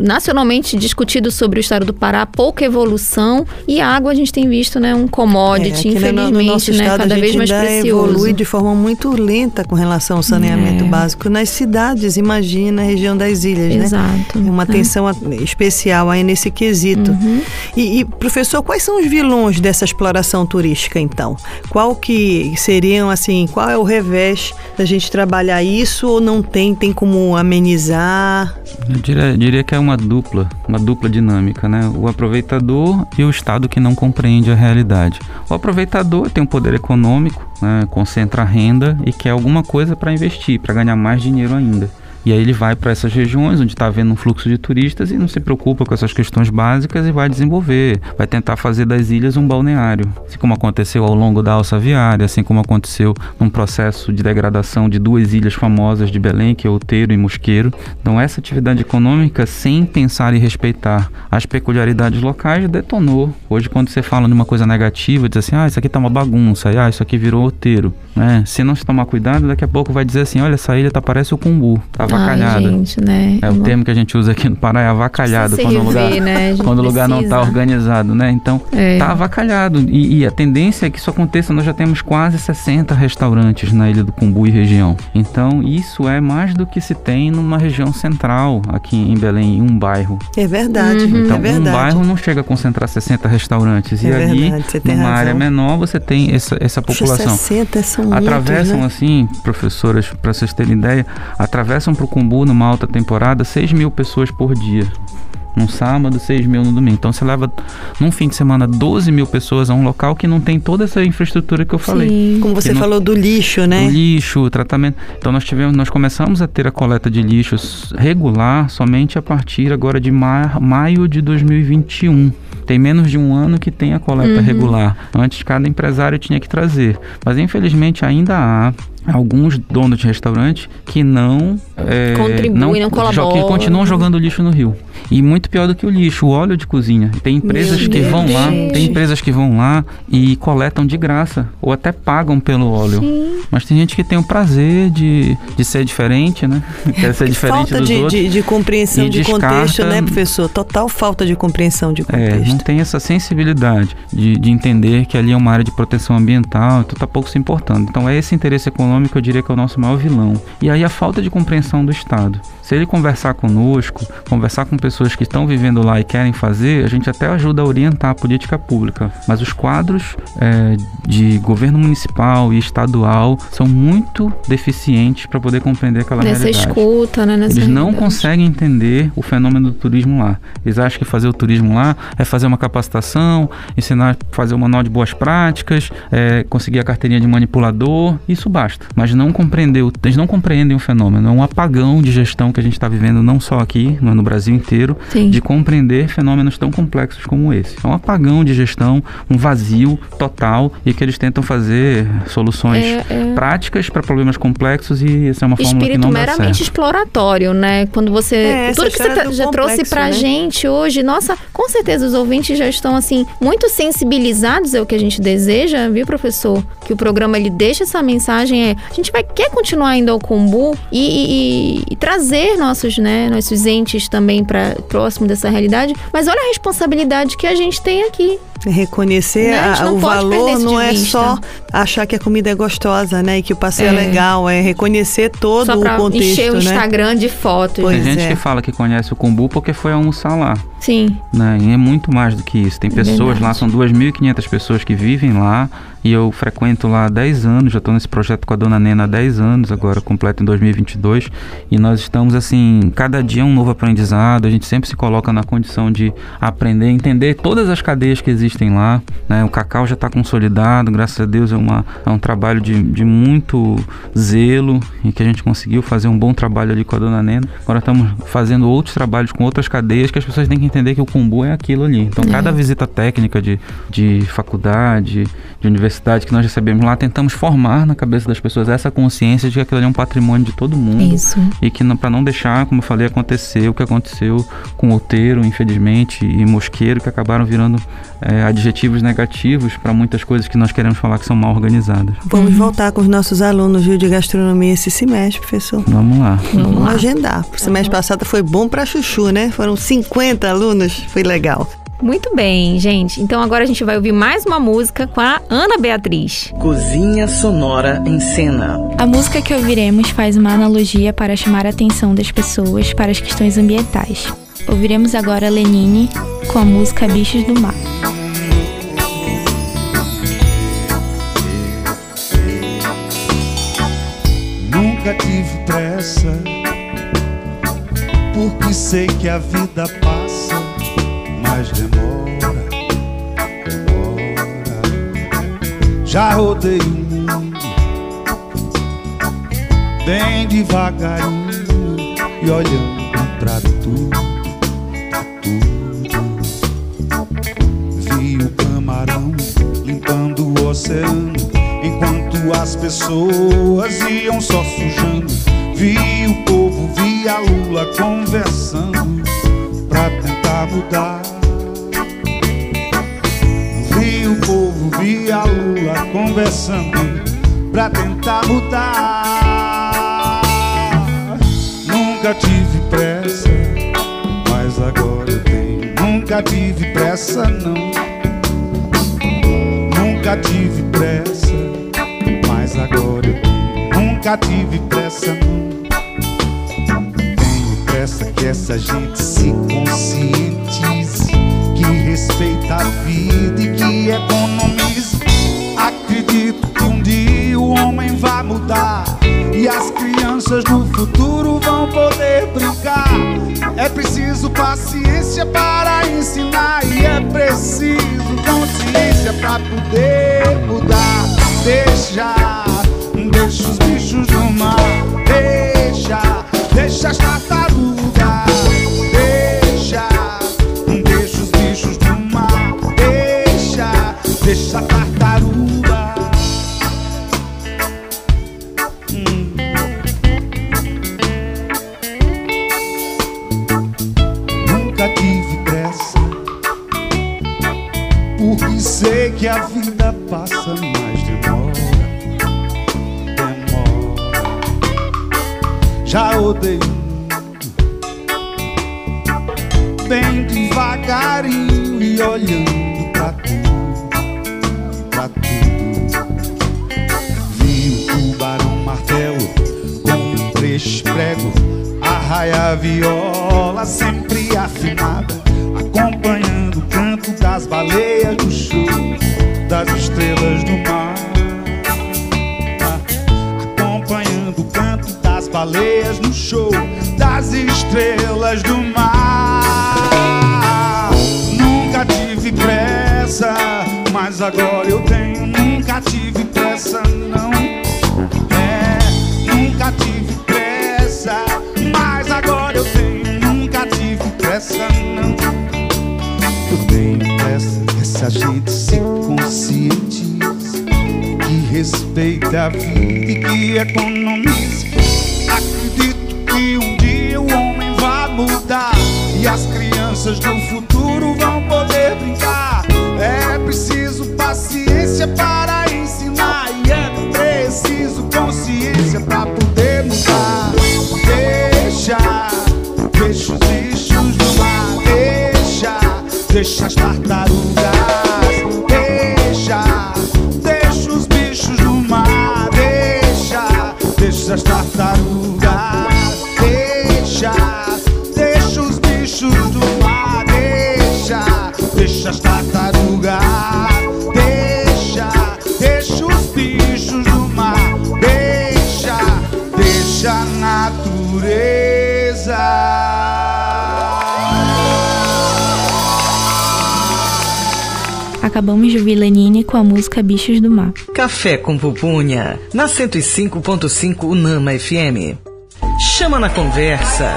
nacionalmente discutido sobre o estado do Pará, pouca evolução e a água a gente tem visto, né, um commodity, é, infelizmente, no, nosso né, cada vez mais precioso. evolui de forma muito lenta com relação ao saneamento é. básico nas cidades, imagina a região das ilhas, Exato, né? Exato. Uma é. atenção especial aí nesse quesito. Uhum. E, e, professor, quais são os vilões dessa exploração turística, então? Qual que seriam, assim, qual é o revés da gente trabalhar isso ou não tem, tem como amenizar? Eu diria, diria que é uma dupla, uma dupla dinâmica, né? O aproveitador e o Estado que não compreende a realidade. O aproveitador tem um poder econômico, né? concentra renda e quer alguma coisa para investir, para ganhar mais dinheiro ainda. E aí ele vai para essas regiões onde está havendo um fluxo de turistas e não se preocupa com essas questões básicas e vai desenvolver, vai tentar fazer das ilhas um balneário, assim como aconteceu ao longo da alça viária, assim como aconteceu num processo de degradação de duas ilhas famosas de Belém, que é Outeiro e Mosqueiro. Então essa atividade econômica, sem pensar e respeitar as peculiaridades locais, detonou. Hoje quando você fala de uma coisa negativa, diz assim, ah, isso aqui tá uma bagunça, ah, isso aqui virou Outeiro, né? Se não se tomar cuidado, daqui a pouco vai dizer assim, olha, essa ilha tá parece o Cumbu, tá avacalhada. Ai, gente, né? É o termo que a gente usa aqui no Pará, é avacalhado, quando o lugar, né? quando o lugar não está organizado, né? Então, é. tá avacalhado. E, e, a tendência é que isso aconteça, nós já temos quase 60 restaurantes na Ilha do Cumbu e região. Então, isso é mais do que se tem numa região central, aqui em Belém, em um bairro. É verdade, uhum. Então, é verdade. um bairro não chega a concentrar 60 restaurantes. É e ali, numa razão. área menor, você tem essa, essa população. 60 são Atravessam, muitos, né? assim, professoras, para vocês terem ideia, atravessam para o Cumbu numa alta temporada 6 mil pessoas por dia. Num sábado, 6 mil no domingo. Então você leva num fim de semana 12 mil pessoas a um local que não tem toda essa infraestrutura que eu falei. Sim. Como você não, falou do lixo, né? Do lixo, o tratamento. Então nós tivemos, nós começamos a ter a coleta de lixos regular somente a partir agora de ma maio de 2021. Tem menos de um ano que tem a coleta uhum. regular. Antes cada empresário tinha que trazer. Mas infelizmente ainda há alguns donos de restaurante que não é, contribuem, não, não colaboram, que continuam jogando lixo no rio. E muito pior do que o lixo, o óleo de cozinha. Tem empresas Meu que Deus vão lá, tem empresas que vão lá e coletam de graça ou até pagam pelo óleo. Sim. Mas tem gente que tem o prazer de, de ser diferente, né? Quer ser diferente falta dos de, outros. De, de compreensão de descarta, contexto, né, professor? Total falta de compreensão de contexto. É, não tem essa sensibilidade de, de entender que ali é uma área de proteção ambiental, então tá pouco se importando. Então é esse interesse econômico, eu diria que é o nosso maior vilão. E aí a falta de compreensão do Estado. Se ele conversar conosco, conversar com pessoas que estão vivendo lá e querem fazer, a gente até ajuda a orientar a política pública. Mas os quadros é, de governo municipal e estadual são muito deficientes para poder compreender aquela Nessa realidade. escuta, né? Nessa Eles não realidade. conseguem entender o fenômeno do turismo lá. Eles acham que fazer o turismo lá é fazer uma capacitação, ensinar a fazer o manual de boas práticas, é, conseguir a carteirinha de manipulador, isso basta. Mas não compreender, eles não compreendem o fenômeno, é um apagão de gestão que a gente está vivendo não só aqui, mas no Brasil inteiro, Sim. de compreender fenômenos tão complexos como esse. É um apagão de gestão, um vazio total e que eles tentam fazer soluções É, é. práticas para problemas complexos e essa é uma fórmula que Espírito não dá meramente certo. exploratório, né? Quando você. É, tudo que você já trouxe complexo, pra né? gente hoje, nossa, com certeza os ouvintes já estão, assim, muito sensibilizados, é o que a gente deseja, viu, professor? Que o programa ele deixa essa mensagem: é a gente vai quer continuar indo ao Combu e, e- e- e trazer nossos, né, nossos entes também para próximo dessa realidade. Mas olha a responsabilidade que a gente tem aqui. Reconhecer Né? A gente a- não o valor não é vista. só achar que a comida é gostosa, né? E que o passeio é, É. legal, é reconhecer todo Só o pra contexto, encher o né? Instagram de fotos. Pois Tem gente é. que fala que conhece o Kumbu porque foi almoçar lá. Sim. né? E é muito mais do que isso. Tem pessoas Verdade. lá, são 2.500 pessoas que vivem lá e eu frequento lá há 10 anos, já estou nesse projeto com a dona Nena há 10 anos, agora completo em 2022, e nós estamos assim, cada dia um novo aprendizado, a gente sempre se coloca na condição de aprender, entender todas as cadeias que existem lá, né? O cacau já está consolidado, graças a Deus é, uma, é um trabalho de, de muito zelo e que a gente conseguiu fazer um bom trabalho ali com a dona Nena. Agora estamos fazendo outros trabalhos com outras cadeias que as pessoas têm que entender que o Kumbu é aquilo ali. Então, cada visita técnica de, de faculdade, de universidade que nós recebemos lá, tentamos formar na cabeça das pessoas essa consciência de que aquilo ali é um patrimônio de todo mundo. Isso. E que para não deixar, como eu falei, acontecer o que aconteceu com o Outeiro, infelizmente, e Mosqueiro, que acabaram virando é, adjetivos negativos para muitas coisas que nós queremos falar que são mal organizadas. Vamos voltar com os nossos alunos viu, de gastronomia esse semestre, professor. Vamos lá. Vamos agendar. O semestre passado foi bom para Chuchu, né? Foram 50 alunos, foi legal. Muito bem, gente. Então agora a gente vai ouvir mais uma música com a Ana Beatriz. Cozinha Sonora em Cena. A música que ouviremos faz uma analogia para chamar a atenção das pessoas para as questões ambientais. Ouviremos agora Lenine com a música Bichos do Mar. Nunca tive pressa, porque sei que a vida passa, mas demora, demora. Já rodei o mundo bem devagarinho e olhando pra tudo, tudo. Vi o camarão limpando o oceano as pessoas iam só sujando. Vi o povo, vi a Lula conversando pra tentar mudar. Vi o povo, vi a Lula conversando pra tentar mudar. Nunca tive pressa, mas agora eu tenho. Nunca tive pressa, não. Nunca tive pressa, Tive pressa. Tenho pressa que essa gente se conscientize, que respeita a vida e que economize. Acredito que um dia o homem vai mudar e as crianças no futuro vão poder brincar. É preciso paciência para ensinar e é preciso consciência para poder mudar. Deixa, deixa os bichos deixa as tartarugas. mas agora eu tenho. Nunca tive pressa, não. É, nunca tive pressa, mas agora eu tenho. Nunca tive pressa, não. Eu tenho pressa essa gente se consciente que respeita a vida e que economiza Acredito que um dia o homem vai mudar e as crianças do futuro. Deixa as tartarugas. Acabamos de ouvir Lenine com a música Bichos do Mar. Café com Pupunha, na 105.5 Unama FM. Chama na conversa.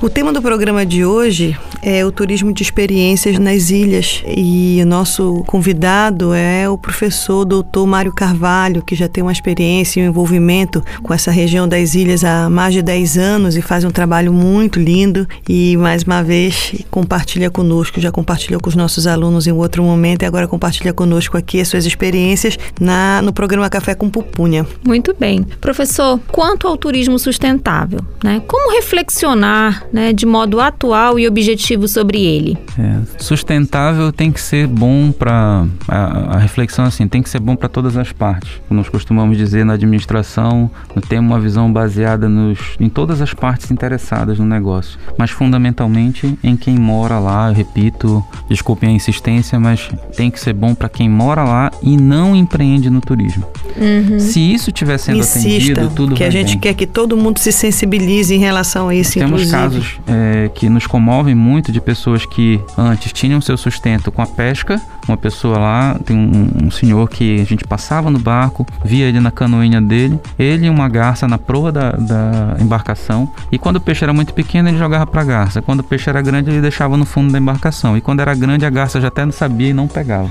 O tema do programa de hoje é o turismo de experiências nas ilhas e o nosso convidado é o professor doutor Mário Carvalho, que já tem uma experiência e um envolvimento com essa região das ilhas há mais de 10 anos e faz um trabalho muito lindo e mais uma vez compartilha conosco, já compartilhou com os nossos alunos em outro momento e agora compartilha conosco aqui as suas experiências na, no programa Café com Pupunha. Muito bem. Professor, quanto ao turismo sustentável, né? Como reflexionar né, de modo atual e objetivo sobre ele? É, sustentável tem que ser bom para a, a, reflexão assim tem que ser bom para todas as partes. Nós costumamos dizer na administração temos uma visão baseada nos, em todas as partes interessadas no negócio, mas fundamentalmente em quem mora lá. Eu repito, desculpem a insistência, mas tem que ser bom para quem mora lá e não empreende no turismo. Uhum. Se isso estiver sendo Insista, atendido, tudo que vai a gente bem. quer que todo mundo se sensibilize em relação a isso, Temos inclusive. casos é, que nos comovem muito de pessoas que antes tinham seu sustento com a pesca. Uma pessoa lá, tem um, um senhor que a gente passava no barco, via ele na canoinha dele, ele e uma garça na proa da, da embarcação. E quando o peixe era muito pequeno, ele jogava pra garça. Quando o peixe era grande, ele deixava no fundo da embarcação. E quando era grande, a garça já até não sabia e não pegava.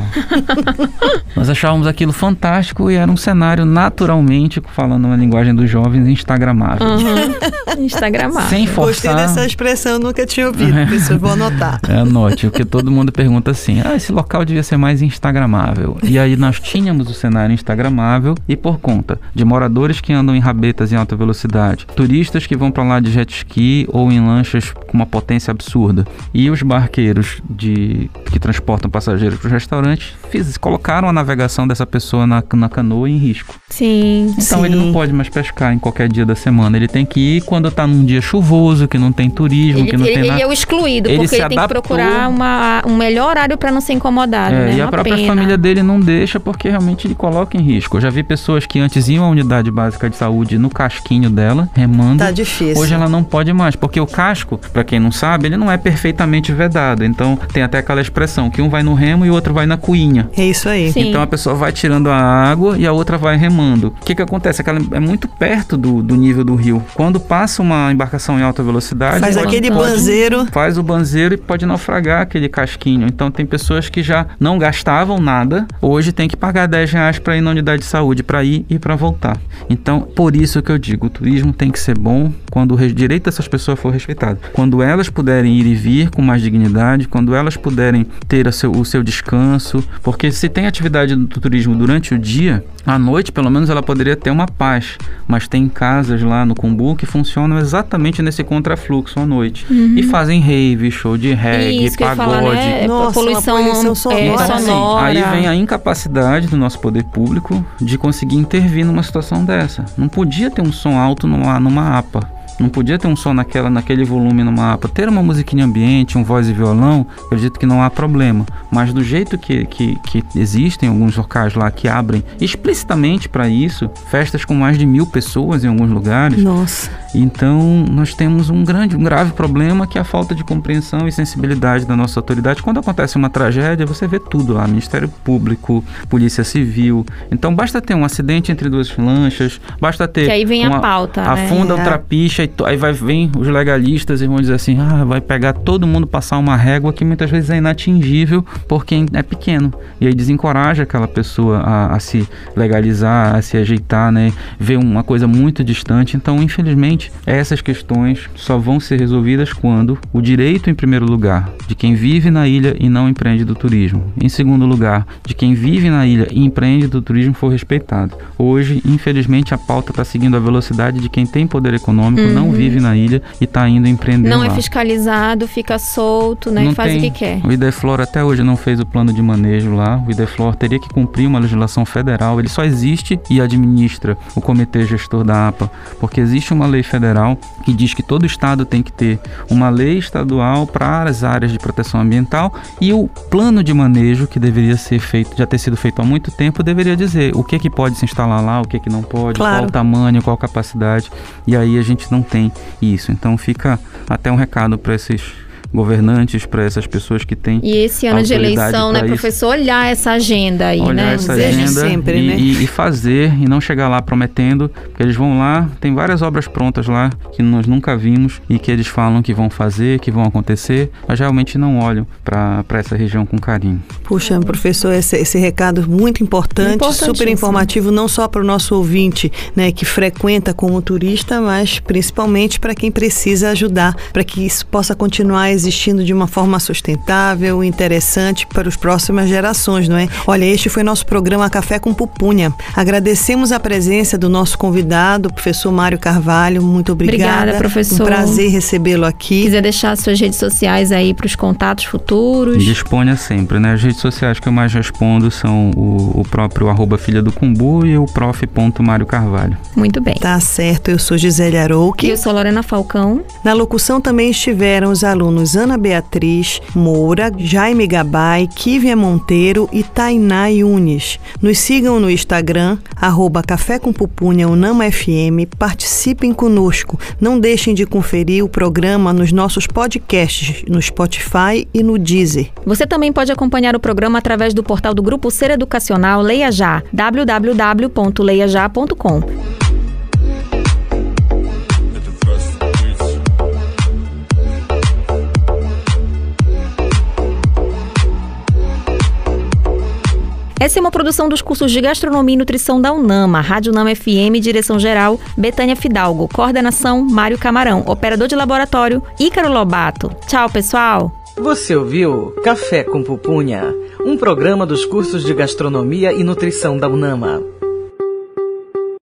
Nós achávamos aquilo fantástico e era um cenário naturalmente, falando uma linguagem dos jovens, instagramável. Uhum. Instagramável. Sem Gostei forçar. Dessa expressão, eu nunca tinha ouvido, por isso eu vou anotar. É, anote, porque todo mundo pergunta assim: ah, esse local devia ser mais instagramável. E aí nós tínhamos o cenário instagramável e por conta de moradores que andam em rabetas em alta velocidade, turistas que vão para lá de jet ski ou em lanchas com uma potência absurda, e os barqueiros de que transportam passageiros para os restaurantes fiz, colocaram a navegação dessa pessoa na, na canoa em risco. Sim. Então Sim. ele não pode mais pescar em qualquer dia da semana. Ele tem que ir quando tá num dia chuvoso, que não tem turismo, Ele, que não ele- tem ele nada. é o excluído, Ele porque ele tem que adaptou. procurar uma, um melhor horário para não ser incomodado. É, né? e a Uma própria pena. família dele não deixa porque realmente ele coloca em risco. Eu já vi pessoas que antes iam à unidade básica de saúde no casquinho dela, remando. Tá difícil. Hoje ela não pode mais, porque o casco, pra quem não sabe, ele não é perfeitamente vedado. Então tem até aquela expressão que um vai no remo e o outro vai na cuinha. É isso aí. Sim. Então a pessoa vai tirando a água e a outra vai remando. O que que acontece? Aquela é muito perto do, do nível do rio. Quando passa uma embarcação em alta velocidade, Faz pode- aquele pode. banzeiro. faz o banzeiro e pode naufragar aquele casquinho. Então tem pessoas que já não gastavam nada, hoje tem que pagar 10 reais para ir na unidade de saúde, para ir e para voltar. Então, por isso que eu digo, o turismo tem que ser bom quando o re- direito dessas pessoas for respeitado. Quando elas puderem ir e vir com mais dignidade, quando elas puderem ter seu- o seu descanso, porque se tem atividade do turismo durante o dia, à noite, pelo menos, ela poderia ter uma paz. Mas tem casas lá no Cumbu que funcionam exatamente nesse contrafluxo à noite. E fazem rave, show de reggae, Isso que eu ia pagode. falar, né? É Nossa, poluição, uma poluição é, sonora. Então, assim, sonora. aí vem a incapacidade do nosso poder público de conseguir intervir numa situação dessa. Não podia ter um som alto numa, numa APA. Não podia ter um som naquela, naquele volume numa APA. Ter uma musiquinha ambiente, um voz e violão, acredito que não há problema. Mas do jeito que, que, que existem alguns locais lá que abrem explicitamente para isso, festas com mais de mil pessoas em alguns lugares, Nossa. então, nós temos um grande, um grave problema que é a falta de compreensão e sensibilidade da nossa autoridade. Quando acontece uma tragédia, você vê tudo lá, Ministério Público, Polícia Civil. Então, basta ter um acidente entre duas lanchas, basta ter Que aí vem a uma- pauta, né? afunda É. o trapiche aí, vai vir os legalistas e vão dizer assim, ah, vai pegar todo mundo passar uma régua que muitas vezes é inatingível por quem é pequeno. E aí desencoraja aquela pessoa a, a se legalizar, a se ajeitar, né? Ver uma coisa muito distante. Então, infelizmente, essas questões só vão ser resolvidas quando o direito, em primeiro lugar, de quem vive na ilha e não empreende do turismo. Em segundo lugar, de quem vive na ilha e empreende do turismo for respeitado. Hoje, infelizmente, a pauta está seguindo a velocidade de quem tem poder econômico. Não vive na ilha e está indo empreender Não é lá. é fiscalizado, fica solto, né? Não e faz tem, o que quer. O Ideflor até hoje não fez o plano de manejo lá. O Ideflor teria que cumprir uma legislação federal. Ele só existe e administra o comitê gestor da APA, porque existe uma lei federal que diz que todo estado tem que ter uma lei estadual para as áreas de proteção ambiental e o plano de manejo que deveria ser feito, já ter sido feito há muito tempo, deveria dizer o que é que pode se instalar lá, o que é que não pode, claro. qual o tamanho, qual a capacidade. E aí a gente não tem isso. Então fica até um recado para esses governantes, para essas pessoas que têm. E esse ano de eleição, né, professor, olhar essa agenda aí, olhar né? Essa agenda sempre, e, né? E, e, fazer e não chegar lá prometendo, porque eles vão lá, tem várias obras prontas lá que nós nunca vimos e que eles falam que vão fazer, que vão acontecer, mas realmente não olham para essa região com carinho. Puxa, professor, esse, esse recado muito importante, super informativo, não só para o nosso ouvinte, né, que frequenta como turista, mas principalmente para quem precisa ajudar, para que isso possa continuar existindo de uma forma sustentável, interessante para as próximas gerações, não é? Olha, este foi nosso programa Café com Pupunha. Agradecemos a presença do nosso convidado, o professor Mário Carvalho. Muito obrigada. Obrigada, professor. Um prazer recebê-lo aqui. Quiser deixar suas redes sociais aí para os contatos futuros. Disponha sempre, né? As redes sociais que eu mais respondo são o, o próprio arroba filha do Cumbu e o prof. Mário Carvalho. Muito bem. Tá certo, eu sou Gisele Arouque. E eu sou Lorena Falcão. Na locução também estiveram os alunos Ana Beatriz Moura, Jaime Gabay, Kívia Monteiro e Tainá Yunes. Nos sigam no Instagram, arroba Café com Pupunha Unama FM, participem conosco. Não deixem de conferir o programa nos nossos podcasts, no Spotify e no Deezer. Você também pode acompanhar o programa através do portal do Grupo Ser Educacional Leia Já, www.leiajá.com. Essa é uma produção dos cursos de Gastronomia e Nutrição da UNAMA, Rádio UNAMA FM, direção geral, Betânia Fidalgo, coordenação, Mário Camarão, operador de laboratório, Ícaro Lobato. Tchau, pessoal! Você ouviu Café com Pupunha, um programa dos cursos de Gastronomia e Nutrição da UNAMA.